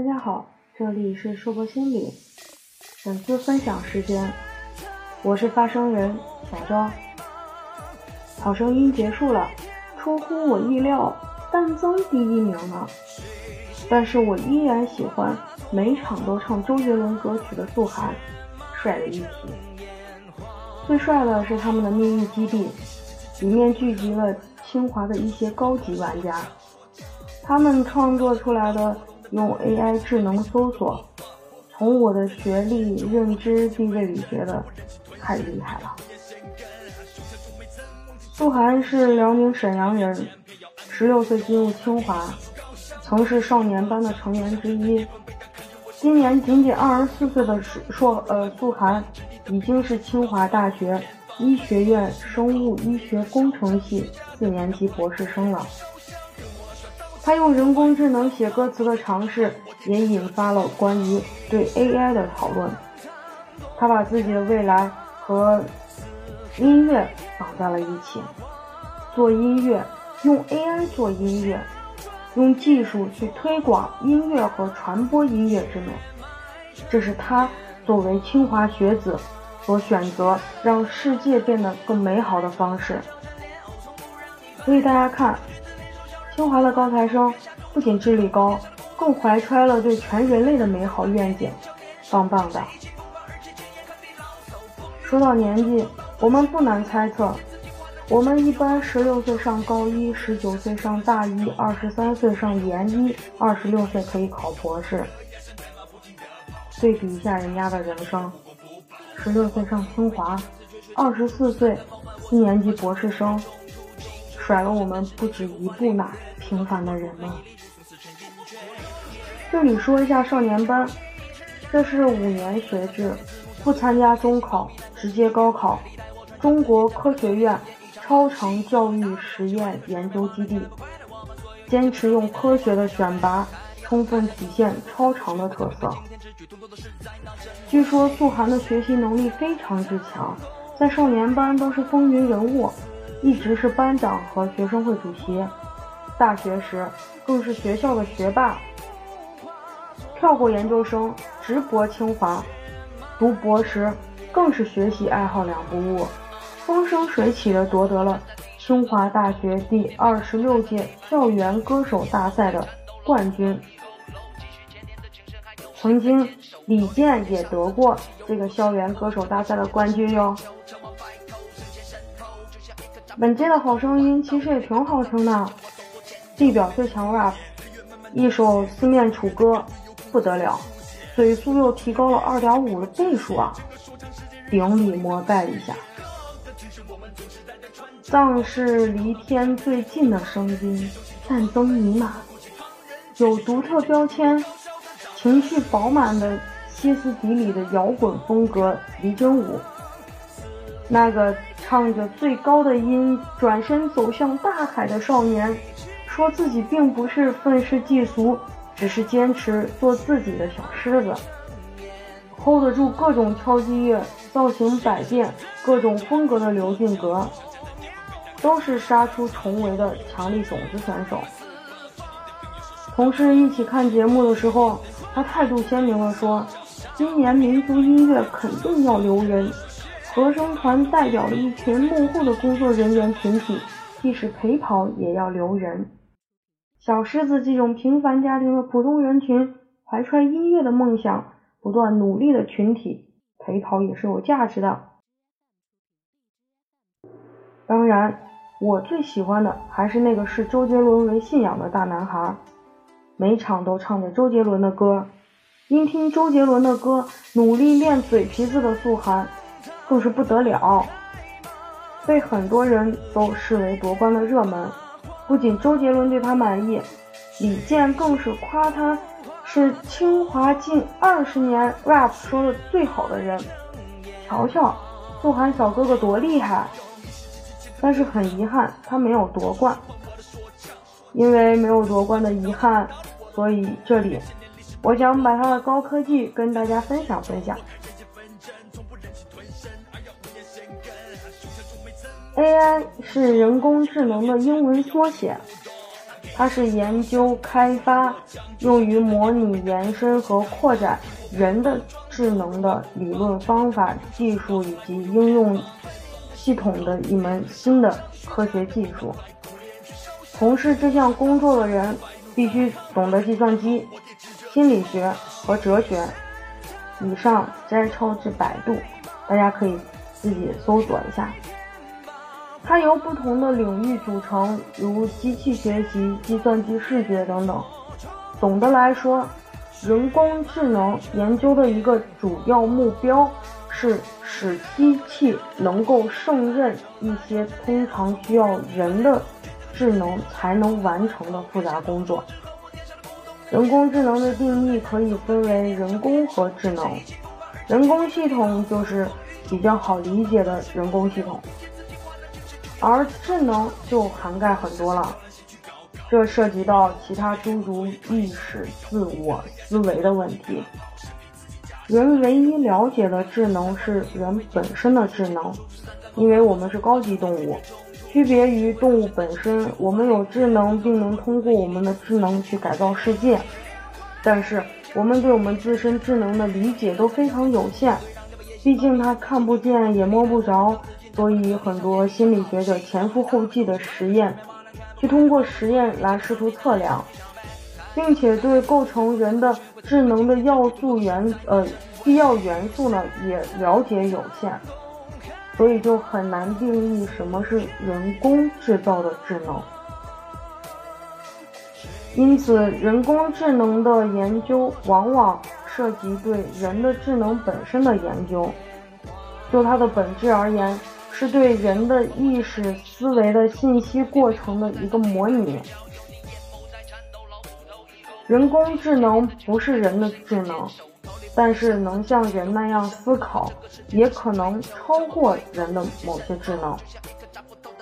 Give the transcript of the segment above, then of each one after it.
大家好，这里是硕博心理粉丝分享时间，我是发声人小昭。好声音结束了，出乎我意料，但增第一名了。但是我依然喜欢每场都唱周杰伦歌曲的素涵，帅的一批。最帅的是他们的秘密基地，里面聚集了清华的一些高级玩家，他们创作出来的。用 AI 智能搜索，从我的学历、认知、地位里觉得太厉害了。鹿晗是辽宁沈阳人，十六岁进入清华，曾是少年班的成员之一。今年仅仅二十四岁的硕呃鹿晗，已经是清华大学医学院生物医学工程系四年级博士生了。他用人工智能写歌词的尝试，也引发了关于对 AI 的讨论。他把自己的未来和音乐绑在了一起，做音乐，用 AI 做音乐，用技术去推广音乐和传播音乐之美。这是他作为清华学子所选择让世界变得更美好的方式。所以大家看。清华的高材生不仅智力高，更怀揣了对全人类的美好愿景，棒棒的。说到年纪，我们不难猜测，我们一般十六岁上高一，十九岁上大一，二十三岁上研一，二十六岁可以考博士。对比一下人家的人生，十六岁上清华，二十四岁四年级博士生，甩了我们不止一步呢。平凡的人们，这里说一下少年班，这是五年学制，不参加中考，直接高考。中国科学院超长教育实验研究基地，坚持用科学的选拔，充分体现超长的特色。据说素涵的学习能力非常之强，在少年班都是风云人物，一直是班长和学生会主席。大学时更是学校的学霸，跳过研究生直博清华，读博时更是学习爱好两不误，风生水起的夺得了清华大学第二十六届校园歌手大赛的冠军。曾经李健也得过这个校园歌手大赛的冠军哟。本届的好声音其实也挺好听的。地表最强 rap，一首四面楚歌不得了，嘴速又提高了二点五的倍数啊！顶礼膜拜一下。藏是离天最近的声音，战争弥漫，有独特标签，情绪饱满的歇斯底里的摇滚风格，离真舞。那个唱着最高的音，转身走向大海的少年。说自己并不是愤世嫉俗，只是坚持做自己的小狮子，hold 得住各种敲击乐，造型百变，各种风格的刘俊阁，都是杀出重围的强力种子选手。同事一起看节目的时候，他态度鲜明地说：“今年民族音乐肯定要留人，和声团代表了一群幕后的工作人员群体，即使陪跑也要留人。”小狮子这种平凡家庭的普通人群，怀揣音乐的梦想，不断努力的群体，陪跑也是有价值的。当然，我最喜欢的还是那个视周杰伦为信仰的大男孩，每场都唱着周杰伦的歌。因听周杰伦的歌，努力练嘴皮子的素涵，更是不得了，被很多人都视为夺冠的热门。不仅周杰伦对他满意，李健更是夸他是清华近二十年 rap 说的最好的人。瞧瞧，鹿晗小哥哥多厉害！但是很遗憾，他没有夺冠。因为没有夺冠的遗憾，所以这里我想把他的高科技跟大家分享分享。AI 是人工智能的英文缩写，它是研究开发用于模拟延伸和扩展人的智能的理论方法、技术以及应用系统的一门新的科学技术。从事这项工作的人必须懂得计算机、心理学和哲学。以上摘抄自百度，大家可以自己搜索一下。它由不同的领域组成，如机器学习、计算机视觉等等。总的来说，人工智能研究的一个主要目标是使机器能够胜任一些通常需要人的智能才能完成的复杂工作。人工智能的定义可以分为人工和智能。人工系统就是比较好理解的人工系统，而智能就涵盖很多了，这涉及到其他诸如意识、自我、思维的问题。人唯一了解的智能是人本身的智能，因为我们是高级动物。区别于动物本身，我们有智能，并能通过我们的智能去改造世界。但是，我们对我们自身智能的理解都非常有限，毕竟它看不见也摸不着，所以很多心理学者前赴后继的实验，去通过实验来试图测量，并且对构成人的智能的要素元呃必要元素呢也了解有限。所以就很难定义什么是人工制造的智能。因此，人工智能的研究往往涉及对人的智能本身的研究。就它的本质而言，是对人的意识思维的信息过程的一个模拟。人工智能不是人的智能。但是能像人那样思考，也可能超过人的某些智能。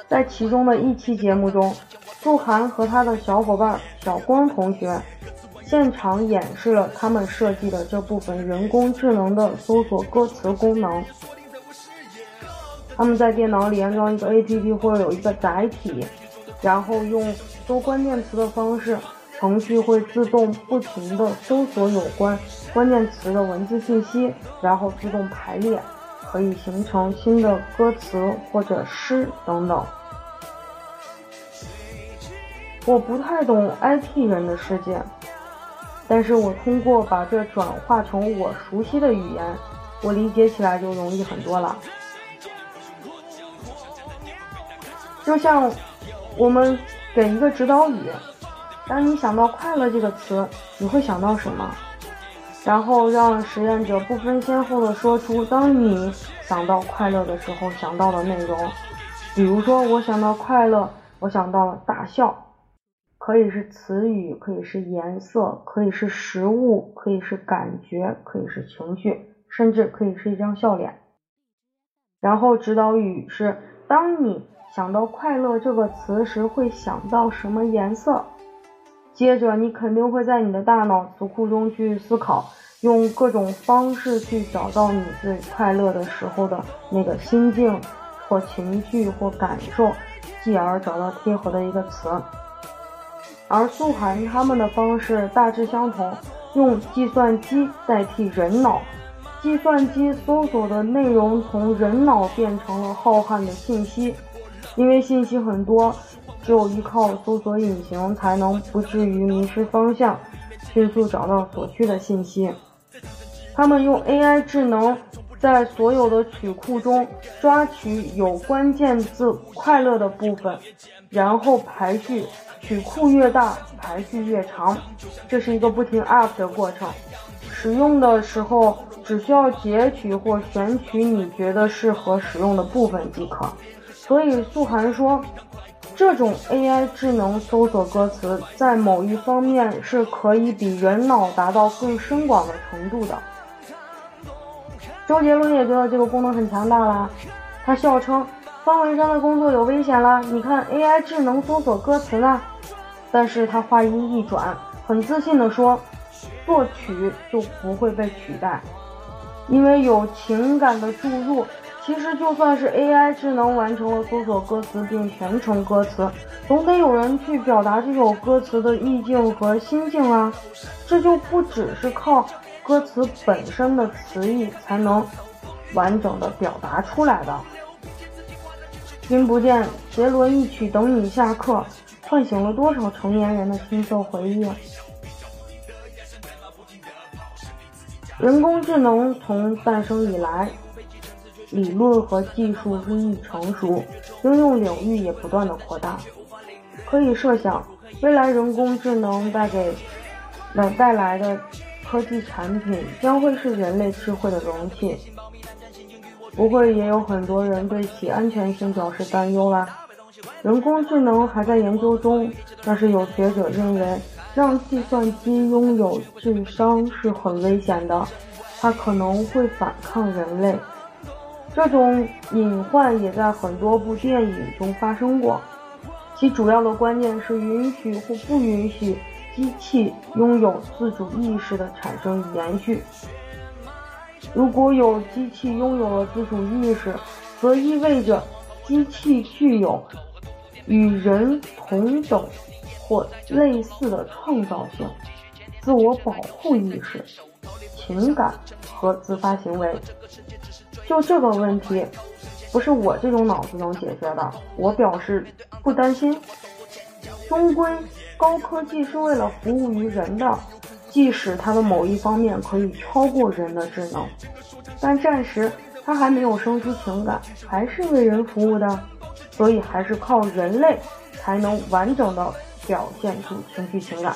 在其中的一期节目中，素涵和他的小伙伴小光同学现场演示了他们设计的这部分人工智能的搜索歌词功能。他们在电脑里安装一个 APP 或者有一个载体，然后用搜关键词的方式。程序会自动不停地搜索有关关键词的文字信息，然后自动排列，可以形成新的歌词或者诗等等。我不太懂 IT 人的世界，但是我通过把这转化成我熟悉的语言，我理解起来就容易很多了。就像我们给一个指导语。当你想到“快乐”这个词，你会想到什么？然后让实验者不分先后的说出当你想到快乐的时候想到的内容。比如说，我想到快乐，我想到了大笑，可以是词语，可以是颜色，可以是食物，可以是感觉，可以是情绪，甚至可以是一张笑脸。然后指导语是：当你想到快乐这个词时，会想到什么颜色？接着，你肯定会在你的大脑词库中去思考，用各种方式去找到你最快乐的时候的那个心境或情绪或感受，继而找到贴合的一个词。而素涵他们的方式大致相同，用计算机代替人脑，计算机搜索的内容从人脑变成了浩瀚的信息，因为信息很多。只有依靠搜索引擎，才能不至于迷失方向，迅速找到所需的信息。他们用 AI 智能在所有的曲库中抓取有关键字“快乐”的部分，然后排序，曲库越大，排序越长。这是一个不停 up 的过程。使用的时候，只需要截取或选取你觉得适合使用的部分即可。所以素涵说。这种 AI 智能搜索歌词，在某一方面是可以比人脑达到更深广的程度的。周杰伦也觉得这个功能很强大啦，他笑称方文山的工作有危险啦。你看 AI 智能搜索歌词呢，但是他话音一转，很自信地说，作曲就不会被取代，因为有情感的注入。其实就算是 AI 智能完成了搜索歌词并全程歌词，总得有人去表达这首歌词的意境和心境啊。这就不只是靠歌词本身的词义才能完整的表达出来的。君不见，杰伦一曲等你下课，唤醒了多少成年人的青涩回忆。人工智能从诞生以来，理论和技术日益成熟，应用领域也不断的扩大。可以设想，未来人工智能带给那带来的科技产品，将会是人类智慧的容器。不会也有很多人对其安全性表示担忧啦。人工智能还在研究中，但是有学者认为。让计算机拥有智商是很危险的，它可能会反抗人类。这种隐患也在很多部电影中发生过。其主要的观念是允许或不允许机器拥有自主意识的产生与延续。如果有机器拥有了自主意识，则意味着机器具有与人同等。或类似的创造性、自我保护意识、情感和自发行为，就这个问题，不是我这种脑子能解决的。我表示不担心。终归，高科技是为了服务于人的，即使它的某一方面可以超过人的智能，但暂时它还没有生出情感，还是为人服务的，所以还是靠人类才能完整的。表现出情绪情感，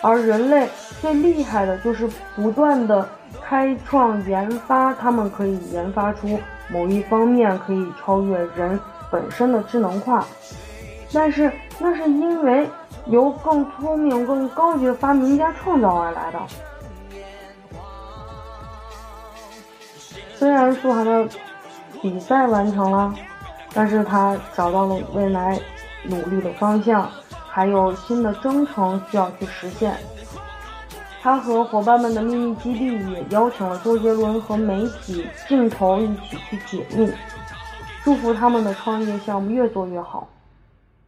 而人类最厉害的就是不断的开创研发，他们可以研发出某一方面可以超越人本身的智能化，但是那是因为由更聪明、更高级的发明家创造而来的。虽然苏涵的比赛完成了，但是他找到了未来努力的方向。还有新的征程需要去实现。他和伙伴们的秘密基地也邀请了周杰伦和媒体镜头一起去解密，祝福他们的创业项目越做越好，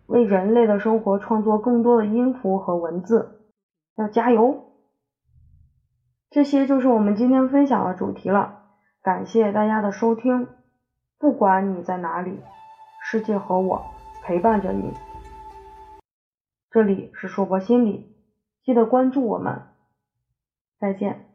为人类的生活创作更多的音符和文字，要加油！这些就是我们今天分享的主题了，感谢大家的收听。不管你在哪里，世界和我陪伴着你。这里是硕博心理，记得关注我们，再见。